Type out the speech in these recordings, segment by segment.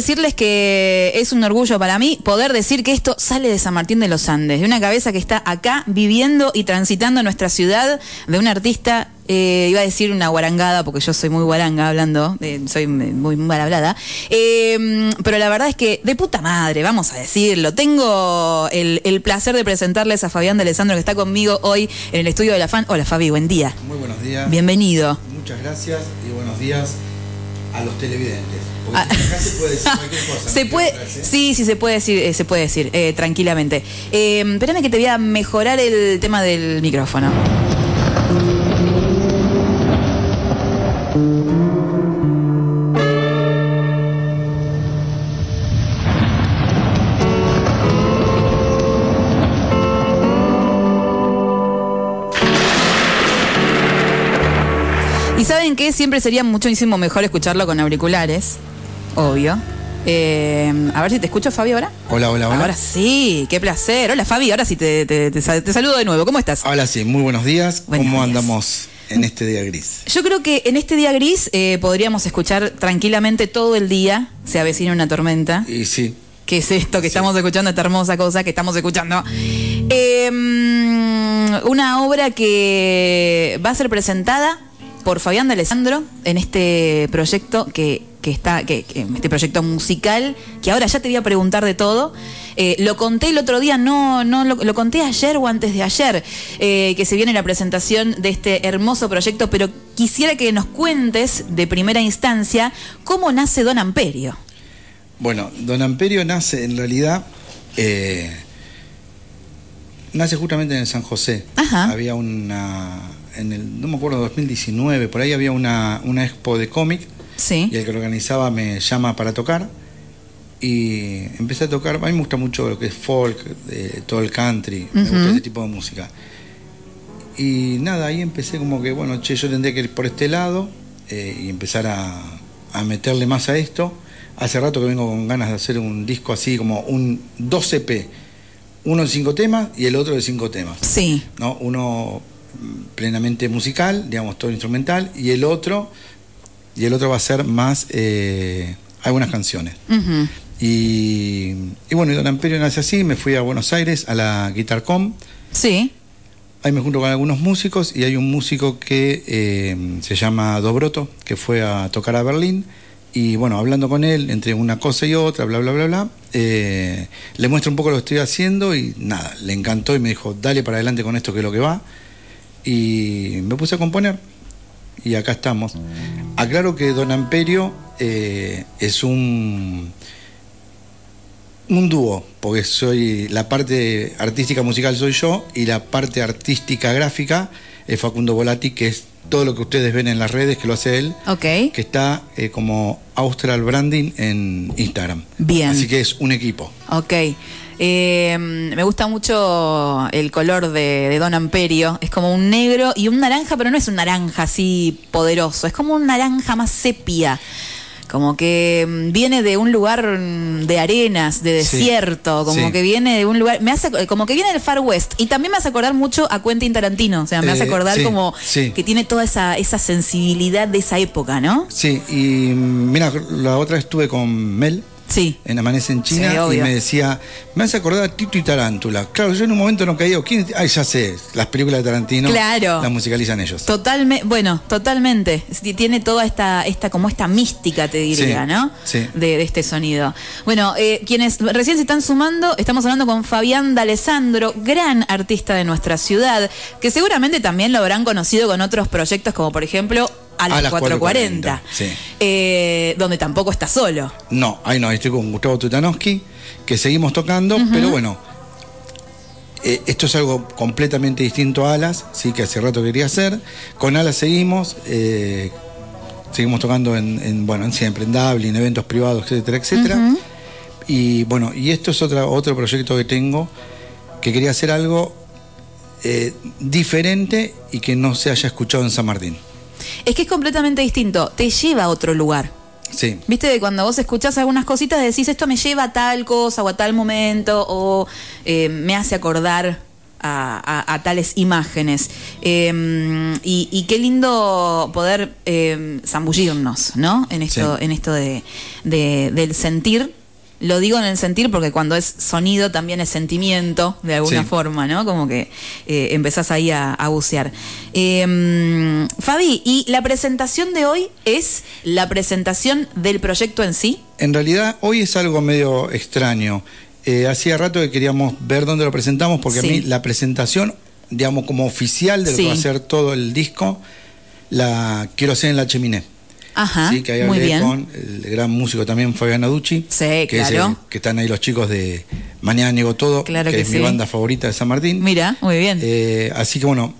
decirles que es un orgullo para mí poder decir que esto sale de San Martín de los Andes, de una cabeza que está acá viviendo y transitando nuestra ciudad, de un artista eh, iba a decir una guarangada, porque yo soy muy guaranga hablando, eh, soy muy mal hablada. Eh, pero la verdad es que, de puta madre, vamos a decirlo. Tengo el, el, placer de presentarles a Fabián de Alessandro, que está conmigo hoy en el estudio de la FAN. Hola, Fabi, buen día. Muy buenos días. Bienvenido. Muchas gracias y buenos días a los televidentes. Porque ah. acá se puede decir cualquier cosa. Se puede, sí, sí, se puede decir, se puede decir tranquilamente. espérame que te voy a mejorar el tema del micrófono. Siempre sería muchísimo mejor escucharlo con auriculares, obvio. Eh, a ver si te escucho, Fabi, ahora. Hola, hola, hola. Ahora sí, qué placer. Hola, Fabi, ahora sí te, te, saludo de nuevo. ¿Cómo estás? Hola, sí, muy buenos días. ¿Cómo andamos? en este día gris? Yo creo que en este día gris eh, podríamos escuchar tranquilamente todo el día, se avecina una tormenta. Y sí. ¿Qué es esto que estamos escuchando, esta hermosa cosa que estamos escuchando? Em, una obra que va a ser presentada por Fabián de Alessandro en este proyecto que, está, que, este proyecto musical, que ahora ya te voy a preguntar de todo. Eh, lo conté el otro día, no, no lo, conté ayer o antes de ayer, eh, que se viene la presentación de este hermoso proyecto, pero quisiera que nos cuentes de primera instancia cómo nace Don Amperio. Bueno, Don Amperio nace en realidad. Eh, nace justamente en San José. Había una en el, no me acuerdo, 2019, por ahí había una, una expo de cómic. Sí. Y el que lo organizaba me llama para tocar. Y empecé a tocar. A mí me gusta mucho lo que es folk, todo el country. Me gusta ese tipo de música. Y nada, ahí empecé como que, bueno, che, yo tendría que ir por este lado eh, y empezar a, a meterle más a esto. Hace rato que vengo con ganas de hacer un disco así como un 12P uno de cinco temas y el otro de cinco temas. Sí. ¿no? Uno plenamente musical, digamos, todo instrumental, y el otro, y el otro va a ser más eh, algunas canciones. y, y, bueno, y Don Amperio nace así, me fui a Buenos Aires a la GuitarCom. Sí. Ahí me junto con algunos músicos y hay un músico que eh, se llama Dobroto, que fue a tocar a Berlín. Y bueno, hablando con él, entre una cosa y otra, bla, bla, bla, bla, eh, le muestro un poco lo que estoy haciendo y nada, le encantó y me dijo, dale para adelante con esto que es lo que va y me puse a componer y acá estamos. Aclaro que Don Amperio eh, es un un dúo, porque soy la parte artística musical soy yo y la parte artística gráfica es Facundo Volati, que es todo lo que ustedes ven en las redes que lo hace él, okay. que está eh, como Austral Branding en Instagram. Bien. Así que es un equipo. Ok. Eh, me gusta mucho el color de, Don Amperio. Es como un negro y un naranja, pero no es un naranja así poderoso. Es como un naranja más sepia. Como que mm, viene de un lugar mm, de arenas, de desierto, como que viene de un lugar, me hace como que viene del Far West. Y también me hace acordar mucho a Quentin Tarantino, o sea, me hace eh, acordar como que tiene toda esa esa sensibilidad de esa época, ¿no? Sí, y mm, mira, la otra estuve con Mel Sí. En Amanece en China y me decía, me hace acordar a Tito y Tarántula. Claro, yo en un momento no caía, ¿quién? Ay, ya sé, las películas de Tarantino claro. las musicalizan ellos. Totalmente, bueno, totalmente. Tiene toda esta, esta, como esta mística, te diría, ¿no? Sí. De, este sonido. Bueno, eh, quienes recién se están sumando, estamos hablando con Fabián D'Alessandro, gran artista de nuestra ciudad, que seguramente también lo habrán conocido con otros proyectos, como por ejemplo a las, 4.40, eh, donde tampoco está solo. No, ahí no, estoy con Gustavo Tutanowski, que seguimos tocando, pero bueno, eh, esto es algo completamente distinto a Alas, sí, que hace rato quería hacer. Con Alas seguimos, eh, seguimos tocando en, bueno, en siempre, en Dublin, eventos privados, etcétera, etcétera. Y bueno, y esto es otra, otro proyecto que tengo, que quería hacer algo diferente y que no se haya escuchado en San Martín. Es que es completamente distinto, te lleva a otro lugar. Sí. Viste que cuando vos escuchás algunas cositas decís esto me lleva a tal cosa o a tal momento o eh, me hace acordar a, a- a tales imágenes. Eh, y, y qué lindo poder eh, zambullirnos, ¿no? En esto, Sí. en esto de, de- del sentir. Lo digo en el sentir porque cuando es sonido también es sentimiento, de alguna Sí. forma, ¿no? Como que eh, empezás ahí a, a bucear. Eh, Fabi, ¿y la presentación de hoy es la presentación del proyecto en sí? En realidad, hoy es algo medio extraño. Eh, hacía rato que queríamos ver dónde lo presentamos, porque Sí. a mí la presentación, digamos, como oficial de lo Sí. que va a ser todo el disco, la quiero hacer en la cheminé. Ajá, Sí, que ahí muy hablé bien. con el gran músico también Fabián Aducci. Sí, que es claro. el- que están ahí los chicos de Mañana Niego Todo, Claro que, que es sí. mi banda favorita de San Martín. Mira, muy bien. Eh, así que bueno,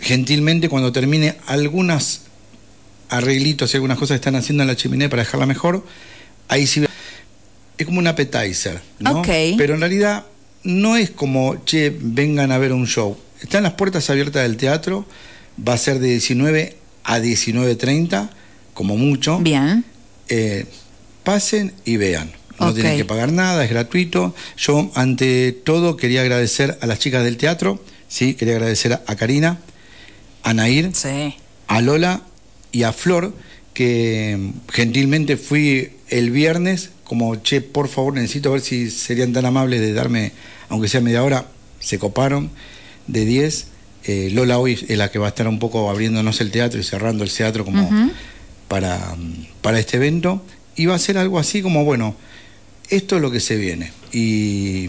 gentilmente cuando termine algunas arreglitos y algunas cosas que están haciendo en la chimenea para dejarla mejor, ahí sí es como un appetizer, ¿no? Ok. Pero en realidad no es como, che, vengan a ver un show. Están las puertas abiertas del teatro, va a ser de 19 a 19.30, como mucho. Bien. Eh, pasen y vean. No tienen que pagar nada, es gratuito. Yo, ante todo, quería agradecer a las chicas del teatro, sí, quería agradecer a, Karina, a Nair, Sí. a Lola y a Flor, que mm, gentilmente fui el viernes, como, che, por favor, necesito ver si serían tan amables de darme, aunque sea media hora, se coparon de 10. Eh, Lola hoy es la que va a estar un poco abriéndonos el teatro y cerrando el teatro como. Para, para este evento. Y va a ser algo así como, bueno, esto es lo que se viene. Y,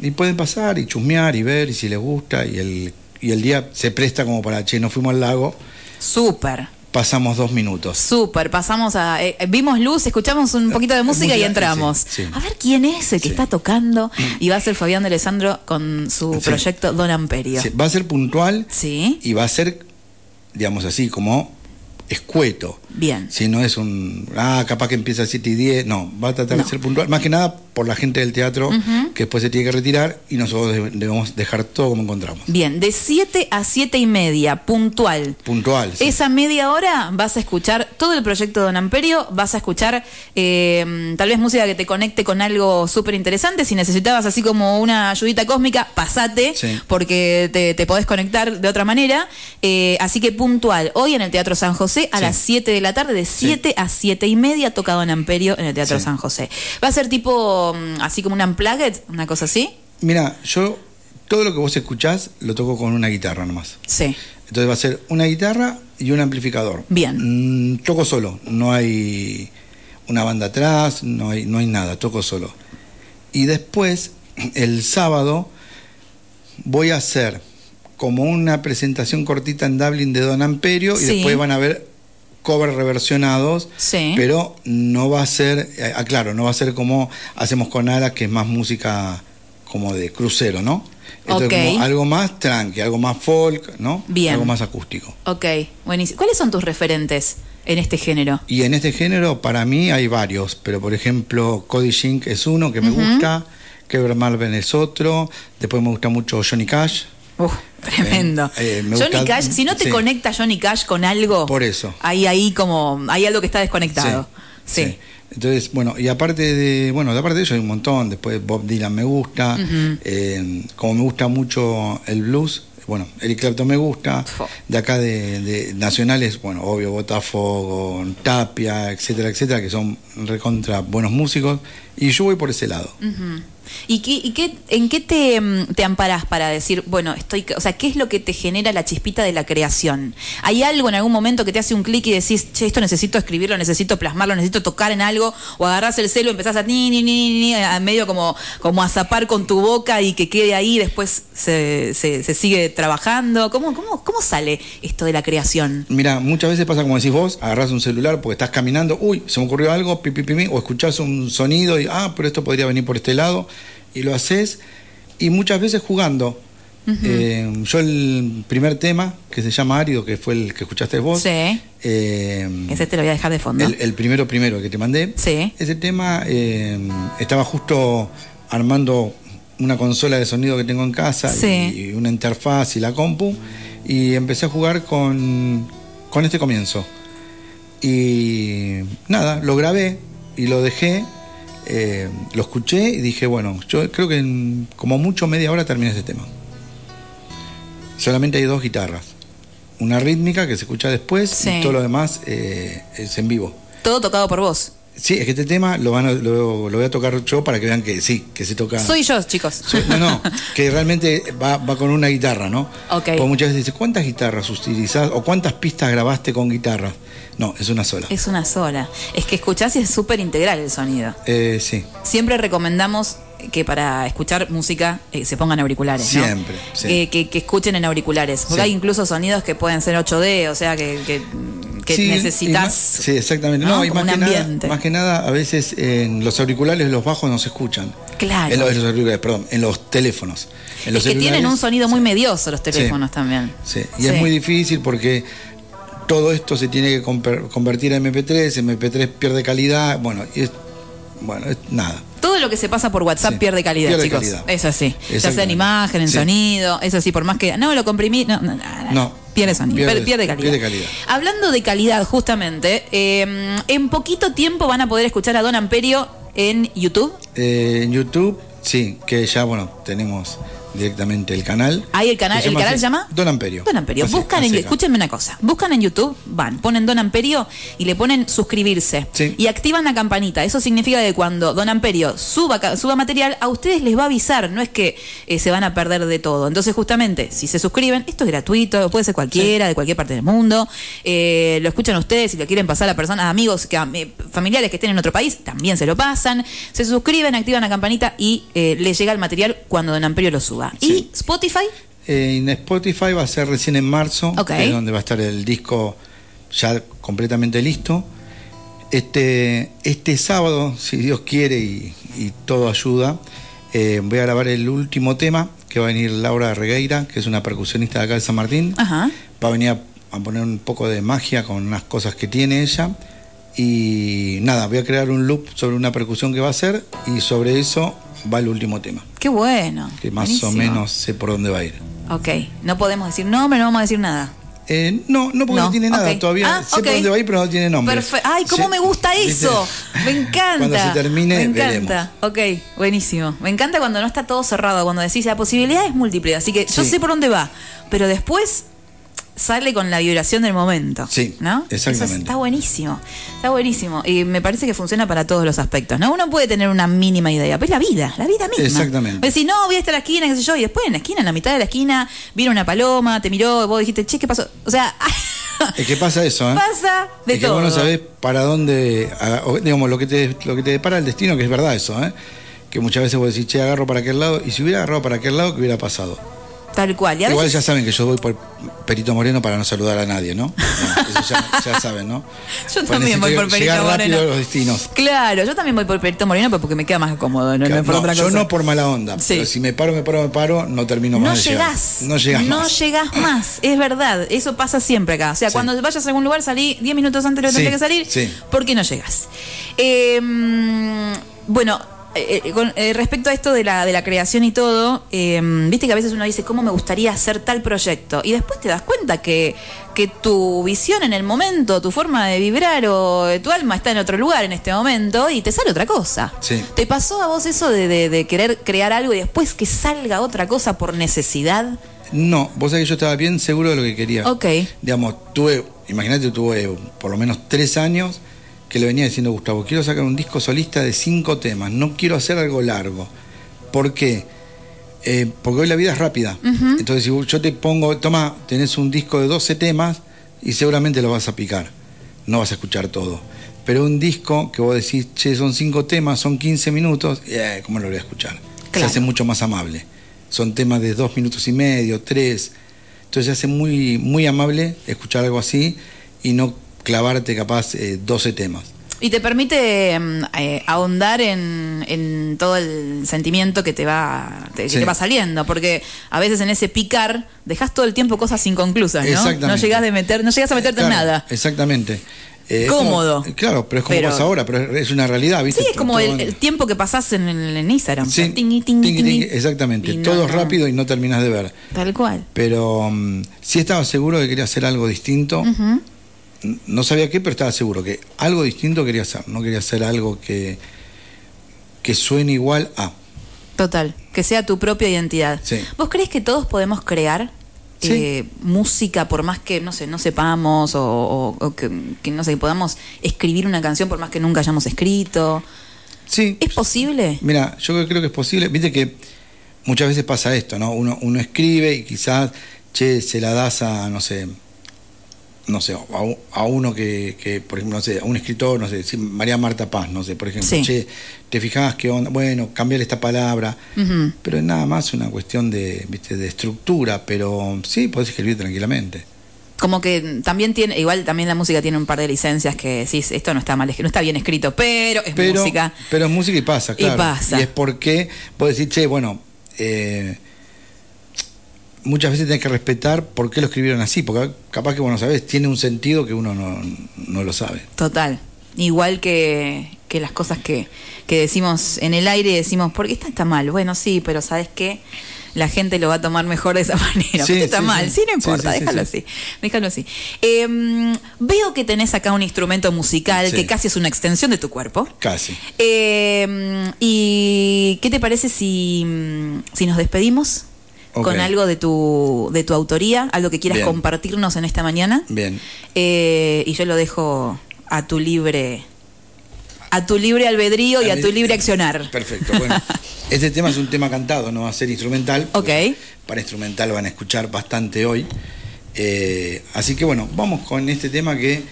y pueden pasar y chusmear y ver y si les gusta. Y el, y el día se presta como para, che, nos fuimos al lago, Súper. pasamos dos minutos. Súper, pasamos a. eh, vimos luz, escuchamos un poquito de música y entramos. sí, sí. A ver quién es el que Sí. está tocando. Y va a ser Fabián de Alessandro con su proyecto Don Amperio. Va a ser puntual Sí, y va a ser, digamos así, como escueto. Bien. Si no es un, ah, capaz que empieza a 7 y 10, no, va a tratar No. de ser puntual, más que nada por la gente del teatro que después se tiene que retirar y nosotros deb- debemos dejar todo como encontramos. Bien, de 7 a 7 y media, puntual. Puntual. sí. Esa media hora vas a escuchar todo el proyecto de Don Amperio, vas a escuchar eh, tal vez música que te conecte con algo súper interesante. Si necesitabas así como una ayudita cósmica, pasate, Sí. porque te, te podés conectar de otra manera. Eh, así que puntual, hoy en el Teatro San José a Sí. las 7 de la tarde, de 7 a 7 y media, toca Don Amperio en el Teatro Sí. San José. Va a ser tipo, mm, así como un unplugged, una cosa así. Mira, yo todo lo que vos escuchás lo toco con una guitarra nomás. Sí. Entonces va a ser una guitarra y un amplificador. Bien. Mm, toco solo, no hay una banda atrás, no hay, no hay nada, toco solo. Y después, el sábado, voy a hacer como una presentación cortita en Dublin de Don Amperio y después van a ver covers reversionados, Sí. pero no va a ser, eh, aclaro, no va a ser como hacemos con Ara, que es más música como de crucero, ¿no? Entonces, Ok. como algo más tranqui, algo más folk, ¿no? Bien. Algo más acústico. Ok, buenísimo. ¿Cuáles son tus referentes en este género? Y en este género, para mí, hay varios, pero por ejemplo, Cody Shink es uno que me gusta, Kevin Marvin es otro, después me gusta mucho Johnny Cash, Uf, tremendo. eh, me Johnny Cash, si no te sí. conecta Johnny Cash con algo, Por eso. Hay ahí como, hay algo que está desconectado. Sí. sí. Entonces, bueno, y aparte de, bueno, de aparte de eso hay un montón, después Bob Dylan me gusta, eh, como me gusta mucho el blues, bueno, Eric Clapton me gusta, de acá de, de nacionales, bueno, obvio, Botafogo, Tapia, etcétera, etcétera, que son recontra buenos músicos, y yo voy por ese lado. Ujú. ¿Y, qué, y qué, en qué te, mm, te amparás para decir, bueno, estoy, o sea, qué es lo que te genera la chispita de la creación? ¿Hay algo en algún momento que te hace un clic y decís, che, esto necesito escribirlo, necesito plasmarlo, necesito tocar en algo? O agarrás el celo y empezás a ni, ni, ni, ni, a medio como, como a zapar con tu boca y que quede ahí, después se, se, sigue trabajando. ¿Cómo, cómo, ¿Cómo sale esto de la creación? Mira, muchas veces pasa como decís vos, agarrás un celular porque estás caminando, uy, se me ocurrió algo, pi, pi, pi, o escuchás un sonido y, ah, pero esto podría venir por este lado, y lo haces, y muchas veces jugando. Eh, yo el primer tema, que se llama Árido, que fue el que escuchaste vos, Sí. eh, Ese te lo voy a dejar de fondo. el, el primero primero que te mandé, Sí. ese tema eh, estaba justo armando una consola de sonido que tengo en casa Sí. y, una interfaz y la compu y empecé a jugar con, con este comienzo. Y nada, lo grabé y lo dejé, eh, lo escuché y dije, bueno, yo creo que en como mucho media hora terminé este tema. solamente hay dos guitarras. Una rítmica que se escucha después Sí. y todo lo demás eh, es en vivo. Todo tocado por vos. Sí, es que este tema lo, van a- lo, lo voy a tocar yo para que vean que sí, que se toca. Soy yo, chicos. Soy- no, no, que realmente va, va con una guitarra, ¿no? Ok. Porque muchas veces dice, ¿cuántas guitarras utilizás o cuántas pistas grabaste con guitarra? No, es una sola. Es una sola. Es que escuchás y es súper integral el sonido. Eh, sí, Siempre recomendamos que para escuchar música eh, se pongan auriculares. ¿no? Siempre, sí. Eh, que, que escuchen en auriculares. Porque Sí. hay incluso sonidos que pueden ser 8D, o sea que, que, que Sí, necesitas. sí, exactamente. ¿no? No, y Como más un que, ambiente. nada, más que nada, a veces en los auriculares los bajos no se escuchan. Claro. En los, en los auriculares, perdón, en los teléfonos. En los es que tienen un sonido muy medioso los teléfonos también. Sí, y es muy difícil porque todo esto se tiene que convertir a MP3, MP3 pierde calidad, bueno, y es, bueno, es nada. Todo lo que se pasa por WhatsApp Sí, pierde calidad, pierde chicos. calidad. Es así. Ya sea en imagen, en Sí. sonido, es así. Por más que. No, lo comprimí. No, no, no, No. Pierde sonido, Pierde- pierde, calidad. pierde calidad. Hablando de calidad, justamente, eh, en poquito tiempo van a poder escuchar a Don Amperio en YouTube. Eh, en YouTube, sí, que ya, bueno, tenemos directamente el canal. Ahí el canal, el canal se llama Don Amperio. Don Amperio. Así- Buscan en, así escúchenme una cosa. Buscan en YouTube, van, ponen Don Amperio y le ponen suscribirse. Sí. Y activan la campanita. Eso significa que cuando Don Amperio suba, suba material, a ustedes les va a avisar. No es que eh, se van a perder de todo. Entonces, justamente, si se suscriben, esto es gratuito, puede ser cualquiera, de cualquier parte del mundo. Eh, lo escuchan ustedes y lo quieren pasar a personas, amigos, que, eh, familiares que estén en otro país, también se lo pasan. Se suscriben, activan la campanita y les llega el material cuando Don Amperio lo suba. Sí. Y Spotify. Eh, en Spotify va a ser recién en marzo, Ok. que es donde va a estar el disco ya completamente listo. Este, este sábado, si Dios quiere y, y todo ayuda, eh, voy a grabar el último tema, que va a venir Laura Regueira, que es una percusionista de acá de San Martín. Ajá. Va a venir a, a poner un poco de magia con unas cosas que tiene ella. Y nada, voy a crear un loop sobre una percusión que va a hacer y sobre eso va el último tema, Qué bueno. que más Buenísimo. o menos sé por dónde va a ir. Ok, no podemos decir nombre, no vamos a decir nada. Eh, no, no porque no, No, tiene nada todavía. Ah, sé por dónde va a ir, pero no tiene nombre. Perfecto. Ay, cómo Sí, me gusta eso. Me encanta. Cuando se termine, Me encanta. veremos. Ok, buenísimo. Me encanta cuando no está todo cerrado, cuando decís la posibilidad es múltiple. Así que yo sé por dónde va, pero después sale con la vibración del momento. Sí, ¿no? exactamente. Eso está buenísimo. Está buenísimo. Y me parece que funciona para todos los aspectos. ¿no? Uno puede tener una mínima idea, pero es la vida, la vida misma. Exactamente. Decís, no, voy a estar a la esquina, qué sé yo, y después en la esquina, en la mitad de la esquina, vino una paloma, te miró, vos dijiste, che, ¿qué pasó? O sea, Es que pasa eso, ¿eh? pasa de es que todo. vos no sabés para dónde, digamos, lo que te lo que te depara el destino, que es verdad eso, ¿eh? Que muchas veces vos decís, che, agarro para aquel lado, y si hubiera agarrado para aquel lado, ¿qué hubiera pasado? Tal cual. Y a Igual ya saben que yo voy por Perito Moreno para no saludar a nadie, ¿no? Eso ya, ya saben, ¿no? Yo Pues también voy por Perito Llegar rápido Moreno. a los destinos. Claro, yo también voy por Perito Moreno pero porque me queda más cómodo, no, no por No, otra yo no por mala onda, Sí. pero si me paro, me paro, me paro, no termino No más de llegar. llegás. No llegas No más. llegás más. Es verdad. Eso pasa siempre acá. O sea, Sí. cuando vayas a algún lugar, salí 10 minutos antes de lo que Sí, que salir. sí. ¿Por qué no llegas? Eh, mm, bueno. Eh, eh, con- eh, respecto a esto de la, de la creación y todo, eh, viste que a veces uno dice, ¿cómo me gustaría hacer tal proyecto? Y después te das cuenta que, que tu visión en el momento, tu forma de vibrar o eh, tu alma está en otro lugar en este momento y te sale otra cosa. Sí. ¿Te pasó a vos eso de, de- de querer crear algo y después que salga otra cosa por necesidad? No, vos sabés que yo estaba bien seguro de lo que quería. Ok. Digamos, tuve, imagínate, tuve por lo menos tres años que le venía diciendo Gustavo, quiero sacar un disco solista de cinco temas, no quiero hacer algo largo. ¿Por qué? Eh, porque hoy la vida es rápida. Entonces, si yo te pongo, toma, tenés un disco de 12 temas y seguramente lo vas a picar. No vas a escuchar todo. Pero un disco que vos decís, che, son cinco temas, son 15 minutos, eh, ¿cómo lo voy a escuchar? Claro. Se hace mucho más amable. Son temas de dos minutos y medio, tres. Entonces se hace muy, muy amable escuchar algo así y no clavarte capaz eh, 12 temas. Y te permite mm, eh, ahondar en, en todo el sentimiento que te va te, que te va saliendo, porque a veces en ese picar dejas todo el tiempo cosas inconclusas, ¿no? Exactamente. No llegas de meter, no llegas a meterte en nada. Exactamente. Eh, Cómodo. como- claro, pero es como Pero- pasa ahora, pero es una realidad, ¿viste? Sí, es como el, el tiempo que pasás en, el- en Instagram. Sí, tingui. tingui, exactamente. No, Todo es no. rápido y no terminas de ver. Tal cual. Pero mm, sí estaba seguro de que quería hacer algo distinto. N- No sabía qué, pero estaba seguro que algo distinto quería hacer. No quería hacer algo que, que suene igual a. Total, que sea tu propia identidad. Sí. ¿Vos crees que todos podemos crear? Sí. eh, música por más que, no sé, no sepamos o, o- o que, que, no sé, podamos escribir una canción por más que nunca hayamos escrito? Sí, ¿Es posible? Mira, yo creo que es posible. Viste que muchas veces pasa esto, ¿no? Uno, uno escribe y quizás, che, se la das a, no sé, no sé, a, uno que, que, por ejemplo, no sé, a un escritor, no sé, María Marta Paz, no sé, por ejemplo, Sí. che, te fijás qué onda, bueno, cambiar esta palabra, pero es nada más una cuestión de, viste, de estructura, pero sí, podés escribir tranquilamente. Como que también tiene, igual también la música tiene un par de licencias que decís, esto no está mal, no está bien escrito, pero es pero, música. Pero es música y pasa, Y claro. pasa. Y es porque vos decís, che, bueno, eh, muchas veces tenés que respetar por qué lo escribieron así, porque capaz que vos no sabés, tiene un sentido que uno no, no lo sabe. Total. Igual que, que las cosas que, que decimos en el aire, decimos, ¿por qué está, está mal? Bueno, sí, pero ¿sabes qué? La gente lo va a tomar mejor de esa manera. Sí, está sí, mal, sí. sí, no importa, déjalo sí. así. Déjalo así. Eh, veo que tenés acá un instrumento musical que casi es una extensión de tu cuerpo. Casi. Eh, ¿Y qué te parece si, si nos despedimos Con algo de tu, de tu autoría, algo que quieras Bien. compartirnos en esta mañana? Bien. Eh, y yo lo dejo a tu libre a tu libre albedrío y a tu libre accionar. Perfecto. Bueno, este tema es un tema cantado, no va a ser instrumental. Ok. Para instrumental van a escuchar bastante hoy. Eh, así que bueno, vamos con este tema que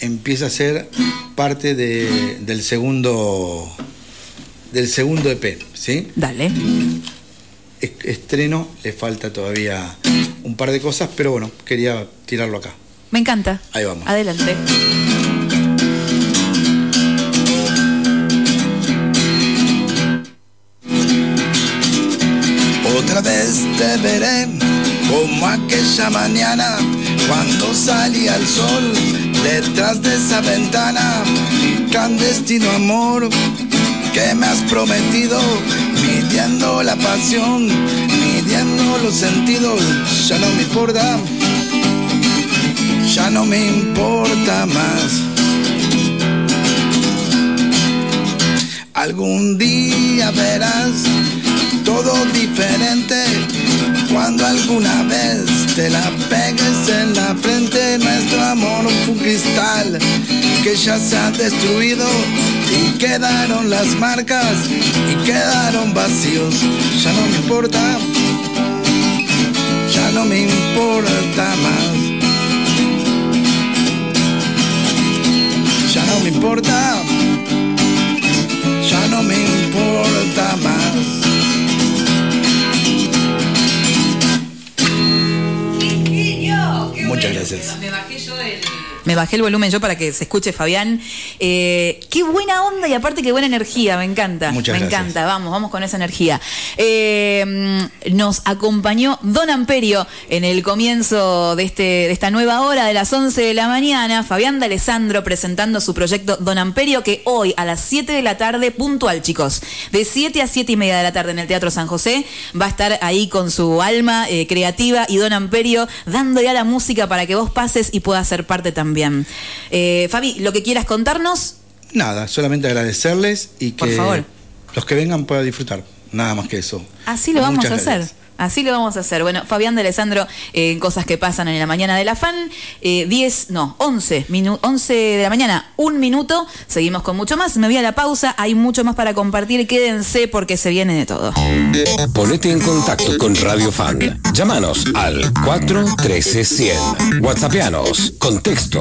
empieza a ser parte de- del segundo del segundo EP, ¿sí? Dale. Es- Estreno, le falta todavía un par de cosas, pero bueno, quería tirarlo acá. Me encanta. Ahí vamos. Adelante. Otra vez te veré como aquella mañana cuando salía el sol detrás de esa ventana. Clandestino amor que me has prometido, midiendo la pasión, midiendo los sentidos. Ya no me importa, ya no me importa más. Algún día verás todo diferente cuando alguna vez te la pegues en la frente. Nuestro amor fue un cristal que ya se ha destruido y quedaron las marcas y quedaron vacíos. Ya no me importa, ya no me importa más. Ya no me importa Muchas gracias. Me bajé el volumen yo para que se escuche Fabián. Eh, qué buena onda y aparte qué buena energía, me encanta. Muchas me gracias. encanta, vamos, vamos con esa energía. Eh, nos acompañó Don Amperio en el comienzo de, este, de esta nueva hora de las 11 de la mañana. Fabián de Alessandro presentando su proyecto Don Amperio que hoy a las 7 de la tarde, puntual chicos, de 7 a 7 y media de la tarde en el Teatro San José, va a estar ahí con su alma eh, creativa y Don Amperio dándole a la música para que vos pases y puedas ser parte también. Eh, Fabi, lo que quieras contarnos, Nada, solamente agradecerles y Por que favor. los que vengan puedan disfrutar. Nada más que eso. así lo vamos a hacer. gracias. Así lo vamos a hacer. Bueno, Fabián de Alessandro, eh, cosas que pasan en la mañana de la fan, eh, 10, no, 11, minu- 11 de la mañana, un minuto. Seguimos con mucho más. Me voy a la pausa, hay mucho más para compartir. Quédense porque se viene de todo. Ponete en contacto con Radio Fan. Llámanos al 413 100. WhatsAppianos con texto